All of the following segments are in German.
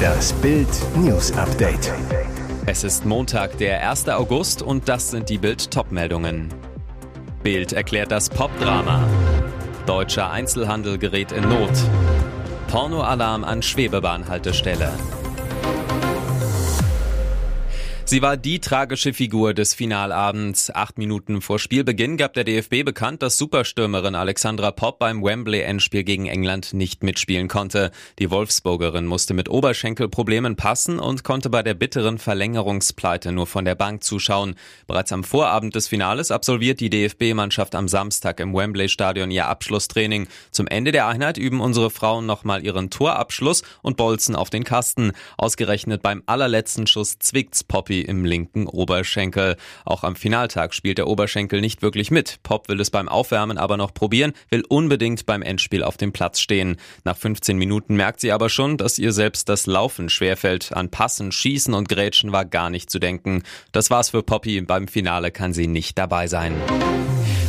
Das Bild News Update. Es ist Montag, der 1. August und das sind die Bild Topmeldungen. Bild erklärt das Popdrama. Deutscher Einzelhandel gerät in Not. Pornoalarm an Schwebebahnhaltestelle. Sie war die tragische Figur des Finalabends. Acht Minuten vor Spielbeginn gab der DFB bekannt, dass Superstürmerin Alexandra Popp beim Wembley-Endspiel gegen England nicht mitspielen konnte. Die Wolfsburgerin musste mit Oberschenkelproblemen passen und konnte bei der bitteren Verlängerungspleite nur von der Bank zuschauen. Bereits am Vorabend des Finales absolviert die DFB-Mannschaft am Samstag im Wembley-Stadion ihr Abschlusstraining. Zum Ende der Einheit üben unsere Frauen nochmal ihren Torabschluss und bolzen auf den Kasten. Ausgerechnet beim allerletzten Schuss zwickt's Poppy im linken Oberschenkel. Auch am Finaltag spielt der Oberschenkel nicht wirklich mit. Pop will es beim Aufwärmen aber noch probieren, will unbedingt beim Endspiel auf dem Platz stehen. Nach 15 Minuten merkt sie aber schon, dass ihr selbst das Laufen schwerfällt. An Passen, Schießen und Grätschen war gar nicht zu denken. Das war's für Poppy. Beim Finale kann sie nicht dabei sein.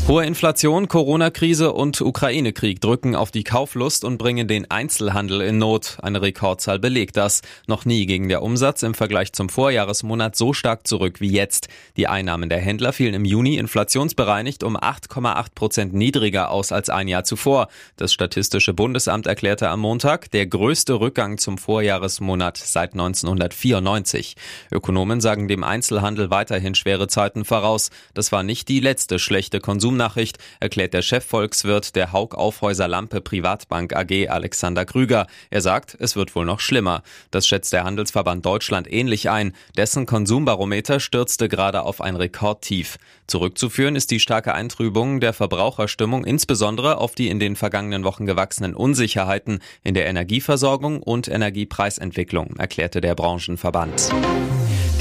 Hohe Inflation, Corona-Krise und Ukraine-Krieg drücken auf die Kauflust und bringen den Einzelhandel in Not. Eine Rekordzahl belegt das. Noch nie ging der Umsatz im Vergleich zum Vorjahresmonat so stark zurück wie jetzt. Die Einnahmen der Händler fielen im Juni inflationsbereinigt um 8,8 Prozent niedriger aus als ein Jahr zuvor. Das Statistische Bundesamt erklärte am Montag, der größte Rückgang zum Vorjahresmonat seit 1994. Ökonomen sagen dem Einzelhandel weiterhin schwere Zeiten voraus. Das war nicht die letzte schlechte Konsum Konsumnachricht erklärt der Chefvolkswirt der Haug Aufhäuser Lampe Privatbank AG Alexander Krüger. Er sagt, es wird wohl noch schlimmer. Das schätzt der Handelsverband Deutschland ähnlich ein. Dessen Konsumbarometer stürzte gerade auf ein Rekordtief. Zurückzuführen ist die starke Eintrübung der Verbraucherstimmung insbesondere auf die in den vergangenen Wochen gewachsenen Unsicherheiten in der Energieversorgung und Energiepreisentwicklung, erklärte der Branchenverband.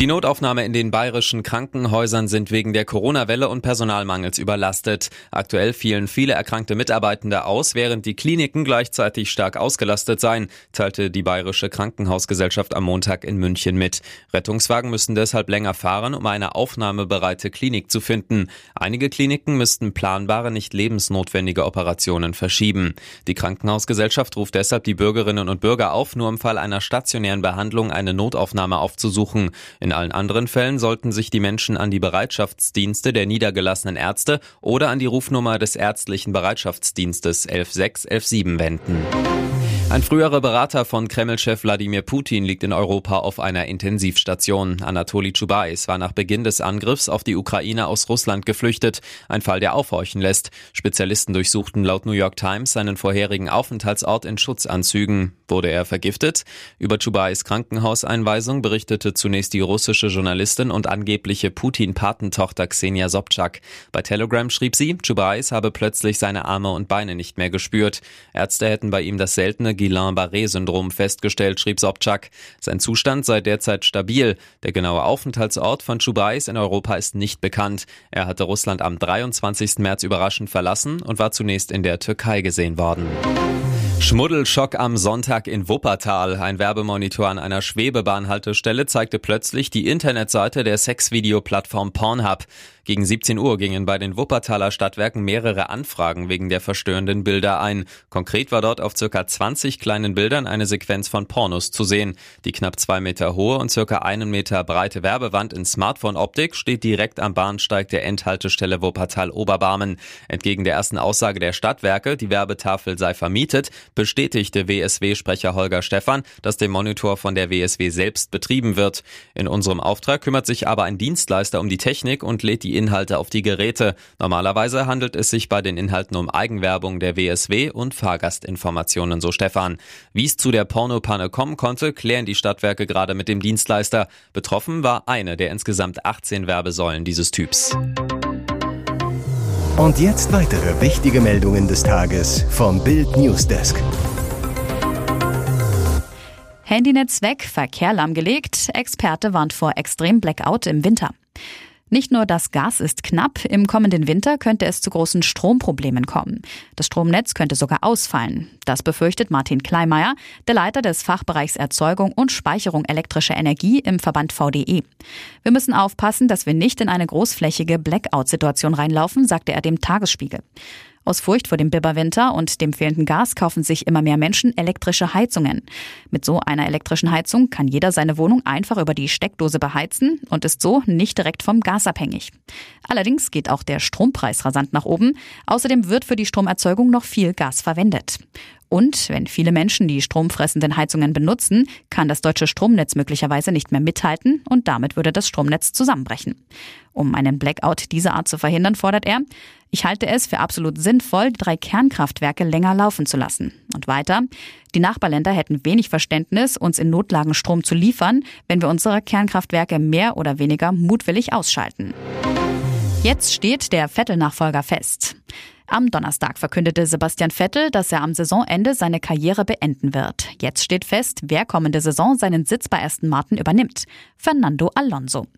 Die Notaufnahme in den bayerischen Krankenhäusern sind wegen der Corona-Welle und Personalmangels überlastet. Aktuell fielen viele erkrankte Mitarbeitende aus, während die Kliniken gleichzeitig stark ausgelastet seien, teilte die bayerische Krankenhausgesellschaft am Montag in München mit. Rettungswagen müssen deshalb länger fahren, um eine aufnahmebereite Klinik zu finden. Einige Kliniken müssten planbare, nicht lebensnotwendige Operationen verschieben. Die Krankenhausgesellschaft ruft deshalb die Bürgerinnen und Bürger auf, nur im Fall einer stationären Behandlung eine Notaufnahme aufzusuchen. In in allen anderen Fällen sollten sich die Menschen an die Bereitschaftsdienste der niedergelassenen Ärzte oder an die Rufnummer des ärztlichen Bereitschaftsdienstes 11617 wenden. Ein früherer Berater von Kreml-Chef Wladimir Putin liegt in Europa auf einer Intensivstation. Anatoli Chubais war nach Beginn des Angriffs auf die Ukraine aus Russland geflüchtet. Ein Fall, der aufhorchen lässt. Spezialisten durchsuchten laut New York Times seinen vorherigen Aufenthaltsort in Schutzanzügen. Wurde er vergiftet? Über Chubais Krankenhauseinweisung berichtete zunächst die russische Journalistin und angebliche Putin-Patentochter Xenia Sobczak. Bei Telegram schrieb sie, Chubais habe plötzlich seine Arme und Beine nicht mehr gespürt. Ärzte hätten bei ihm das seltene Guillain-Barré-Syndrom festgestellt, schrieb Sobczak. Sein Zustand sei derzeit stabil. Der genaue Aufenthaltsort von Chubais in Europa ist nicht bekannt. Er hatte Russland am 23. März überraschend verlassen und war zunächst in der Türkei gesehen worden. Schmuddelschock am Sonntag in Wuppertal. Ein Werbemonitor an einer Schwebebahnhaltestelle zeigte plötzlich die Internetseite der Sexvideoplattform Pornhub. Gegen 17 Uhr gingen bei den Wuppertaler Stadtwerken mehrere Anfragen wegen der verstörenden Bilder ein. Konkret war dort auf circa 20 kleinen Bildern eine Sequenz von Pornos zu sehen. Die knapp zwei Meter hohe und circa einen Meter breite Werbewand in Smartphone-Optik steht direkt am Bahnsteig der Endhaltestelle Wuppertal-Oberbarmen. Entgegen der ersten Aussage der Stadtwerke, die Werbetafel sei vermietet, bestätigte WSW-Sprecher Holger Stephan, dass der Monitor von der WSW selbst betrieben wird. In unserem Auftrag kümmert sich aber ein Dienstleister um die Technik und lädt die Inhalte auf die Geräte. Normalerweise handelt es sich bei den Inhalten um Eigenwerbung der WSW und Fahrgastinformationen, so Stefan. Wie es zu der Pornopanne kommen konnte, klären die Stadtwerke gerade mit dem Dienstleister. Betroffen war eine der insgesamt 18 Werbesäulen dieses Typs. Und jetzt weitere wichtige Meldungen des Tages vom Bild Newsdesk. Handynetz weg, Verkehr lahmgelegt. Experte warnt vor extrem Blackout im Winter. Nicht nur das Gas ist knapp, im kommenden Winter könnte es zu großen Stromproblemen kommen. Das Stromnetz könnte sogar ausfallen. Das befürchtet Martin Kleimeyer, der Leiter des Fachbereichs Erzeugung und Speicherung elektrischer Energie im Verband VDE. Wir müssen aufpassen, dass wir nicht in eine großflächige Blackout-Situation reinlaufen, sagte er dem Tagesspiegel. Aus Furcht vor dem Biberwinter und dem fehlenden Gas kaufen sich immer mehr Menschen elektrische Heizungen. Mit so einer elektrischen Heizung kann jeder seine Wohnung einfach über die Steckdose beheizen und ist so nicht direkt vom Gas abhängig. Allerdings geht auch der Strompreis rasant nach oben. Außerdem wird für die Stromerzeugung noch viel Gas verwendet. Und wenn viele Menschen die stromfressenden Heizungen benutzen, kann das deutsche Stromnetz möglicherweise nicht mehr mithalten und damit würde das Stromnetz zusammenbrechen. Um einen Blackout dieser Art zu verhindern, fordert er, ich halte es für absolut sinnvoll, drei Kernkraftwerke länger laufen zu lassen. Und weiter, die Nachbarländer hätten wenig Verständnis, uns in Notlagen Strom zu liefern, wenn wir unsere Kernkraftwerke mehr oder weniger mutwillig ausschalten. Jetzt steht der Vettel-Nachfolger fest. Am Donnerstag verkündete Sebastian Vettel, dass er am Saisonende seine Karriere beenden wird. Jetzt steht fest, wer kommende Saison seinen Sitz bei Aston Martin übernimmt. Fernando Alonso.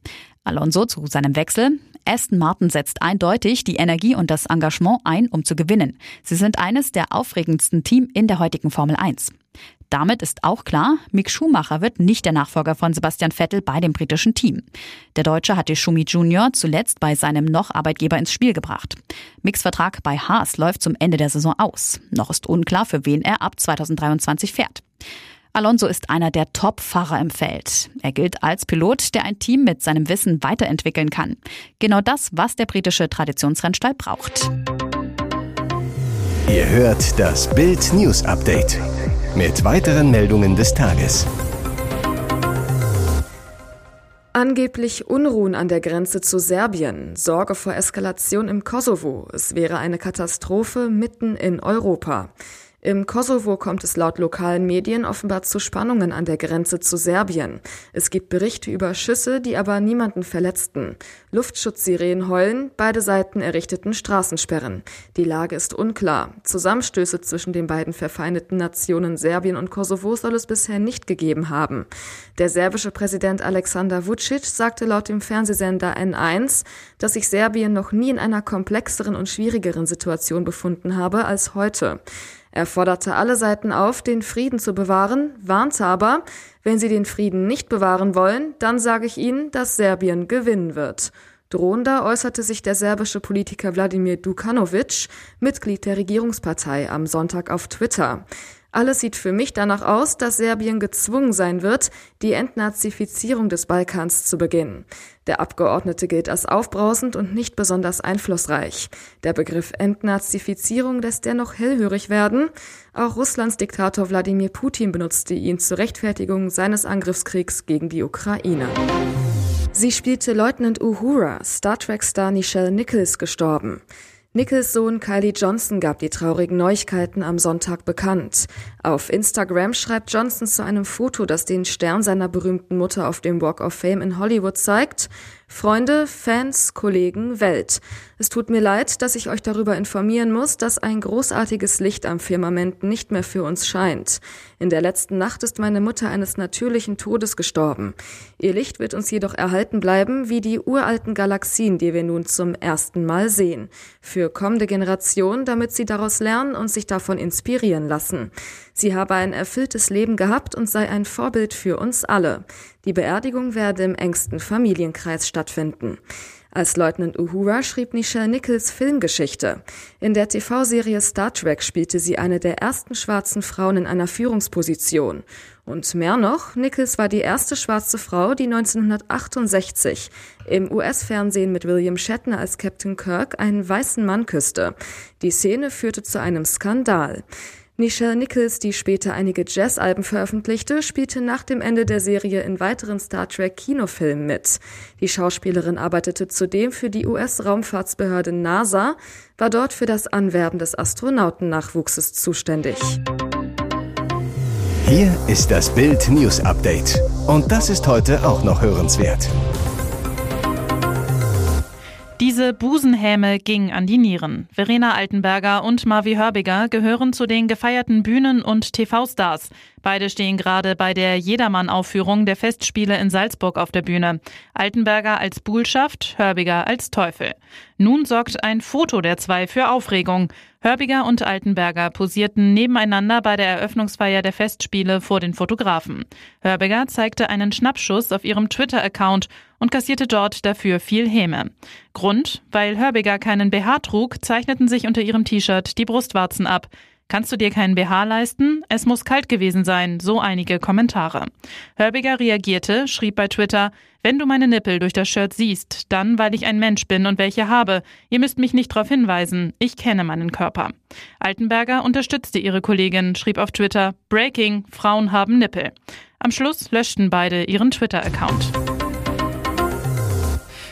Alonso zu seinem Wechsel. Aston Martin setzt eindeutig die Energie und das Engagement ein, um zu gewinnen. Sie sind eines der aufregendsten Team in der heutigen Formel 1. Damit ist auch klar, Mick Schumacher wird nicht der Nachfolger von Sebastian Vettel bei dem britischen Team. Der Deutsche hatte Schumi Junior zuletzt bei seinem noch Arbeitgeber ins Spiel gebracht. Micks Vertrag bei Haas läuft zum Ende der Saison aus. Noch ist unklar, für wen er ab 2023 fährt. Alonso ist einer der Top-Fahrer im Feld. Er gilt als Pilot, der ein Team mit seinem Wissen weiterentwickeln kann. Genau das, was der britische Traditionsrennstall braucht. Ihr hört das Bild News Update mit weiteren Meldungen des Tages. Angeblich Unruhen an der Grenze zu Serbien, Sorge vor Eskalation im Kosovo. Es wäre eine Katastrophe mitten in Europa. Im Kosovo kommt es laut lokalen Medien offenbar zu Spannungen an der Grenze zu Serbien. Es gibt Berichte über Schüsse, die aber niemanden verletzten. Luftschutzsirenen heulen, beide Seiten errichteten Straßensperren. Die Lage ist unklar. Zusammenstöße zwischen den beiden verfeindeten Nationen Serbien und Kosovo soll es bisher nicht gegeben haben. Der serbische Präsident Alexander Vucic sagte laut dem Fernsehsender N1, dass sich Serbien noch nie in einer komplexeren und schwierigeren Situation befunden habe als heute. Er forderte alle Seiten auf, den Frieden zu bewahren, warnte aber, wenn sie den Frieden nicht bewahren wollen, dann sage ich ihnen, dass Serbien gewinnen wird. Drohender äußerte sich der serbische Politiker Wladimir Dukanovic, Mitglied der Regierungspartei, am Sonntag auf Twitter. Alles sieht für mich danach aus, dass Serbien gezwungen sein wird, die Entnazifizierung des Balkans zu beginnen. Der Abgeordnete gilt als aufbrausend und nicht besonders einflussreich. Der Begriff Entnazifizierung lässt dennoch hellhörig werden. Auch Russlands Diktator Wladimir Putin benutzte ihn zur Rechtfertigung seines Angriffskriegs gegen die Ukraine. Sie spielte Leutnant Uhura, Star Trek-Star Nichelle Nichols, gestorben. Nichols Sohn Kylie Johnson gab die traurigen Neuigkeiten am Sonntag bekannt. Auf Instagram schreibt Johnson zu einem Foto, das den Stern seiner berühmten Mutter auf dem Walk of Fame in Hollywood zeigt, Freunde, Fans, Kollegen, Welt. Es tut mir leid, dass ich euch darüber informieren muss, dass ein großartiges Licht am Firmament nicht mehr für uns scheint. In der letzten Nacht ist meine Mutter eines natürlichen Todes gestorben. Ihr Licht wird uns jedoch erhalten bleiben, wie die uralten Galaxien, die wir nun zum ersten Mal sehen. Für kommende Generationen, damit sie daraus lernen und sich davon inspirieren lassen. Sie habe ein erfülltes Leben gehabt und sei ein Vorbild für uns alle. Die Beerdigung werde im engsten Familienkreis stattfinden. Als Leutnant Uhura schrieb Nichelle Nichols Filmgeschichte. In der TV-Serie Star Trek spielte sie eine der ersten schwarzen Frauen in einer Führungsposition. Und mehr noch, Nichols war die erste schwarze Frau, die 1968 im US-Fernsehen mit William Shatner als Captain Kirk einen weißen Mann küsste. Die Szene führte zu einem Skandal. Nichelle Nichols, die später einige Jazzalben veröffentlichte, spielte nach dem Ende der Serie in weiteren Star Trek Kinofilmen mit. Die Schauspielerin arbeitete zudem für die US-Raumfahrtsbehörde NASA, war dort für das Anwerben des Astronautennachwuchses zuständig. Hier ist das Bild News Update. Und das ist heute auch noch hörenswert. Diese Busenhäme ging an die Nieren. Verena Altenberger und Marvi Hörbiger gehören zu den gefeierten Bühnen- und TV-Stars. Beide stehen gerade bei der Jedermann-Aufführung der Festspiele in Salzburg auf der Bühne. Altenberger als Buhlschaft, Hörbiger als Teufel. Nun sorgt ein Foto der zwei für Aufregung. Hörbiger und Altenberger posierten nebeneinander bei der Eröffnungsfeier der Festspiele vor den Fotografen. Hörbiger zeigte einen Schnappschuss auf ihrem Twitter-Account und kassierte dort dafür viel Häme. Grund, weil Hörbiger keinen BH trug, zeichneten sich unter ihrem T-Shirt die Brustwarzen ab. Kannst du dir keinen BH leisten? Es muss kalt gewesen sein, so einige Kommentare. Hörbiger reagierte, schrieb bei Twitter, wenn du meine Nippel durch das Shirt siehst, dann weil ich ein Mensch bin und welche habe. Ihr müsst mich nicht darauf hinweisen, ich kenne meinen Körper. Altenberger unterstützte ihre Kollegin, schrieb auf Twitter, Breaking, Frauen haben Nippel. Am Schluss löschten beide ihren Twitter-Account.